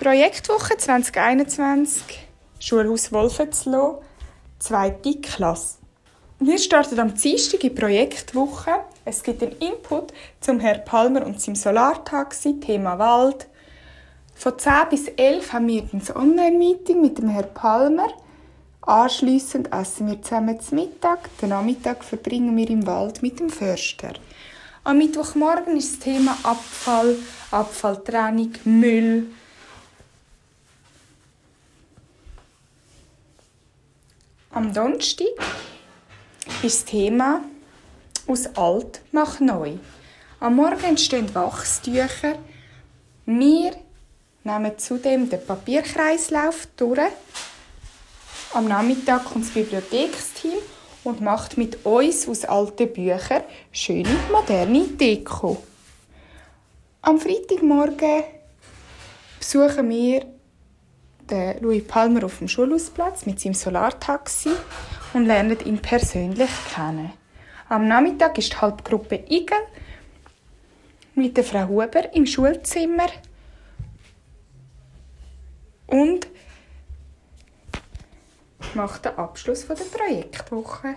Projektwoche 2021, Schulhaus Wolfensloh, zweite Klasse. Wir starten am Dienstag in Projektwoche. Es gibt einen Input zum Herrn Palmer und seinem Solartaxi, Thema Wald. Von 10 bis 11 haben wir ein Online-Meeting mit dem Herrn Palmer. Anschliessend essen wir zusammen zu Mittag. Den Nachmittag verbringen wir im Wald mit dem Förster. Am Mittwochmorgen ist das Thema Abfall, Abfalltrennung, Müll. Am Donnerstag ist das Thema aus alt nach neu. Am Morgen entstehen Wachstücher. Wir nehmen zudem den Papierkreislauf durch. Am Nachmittag kommt das Bibliotheksteam und macht mit uns aus alten Büchern schöne moderne Deko. Am Freitagmorgen besuchen wir den Louis Palmer auf dem Schulhausplatz mit seinem Solartaxi und lernen ihn persönlich kennen. Am Nachmittag ist die Halbgruppe Igel mit der Frau Huber im Schulzimmer und macht den Abschluss der Projektwoche.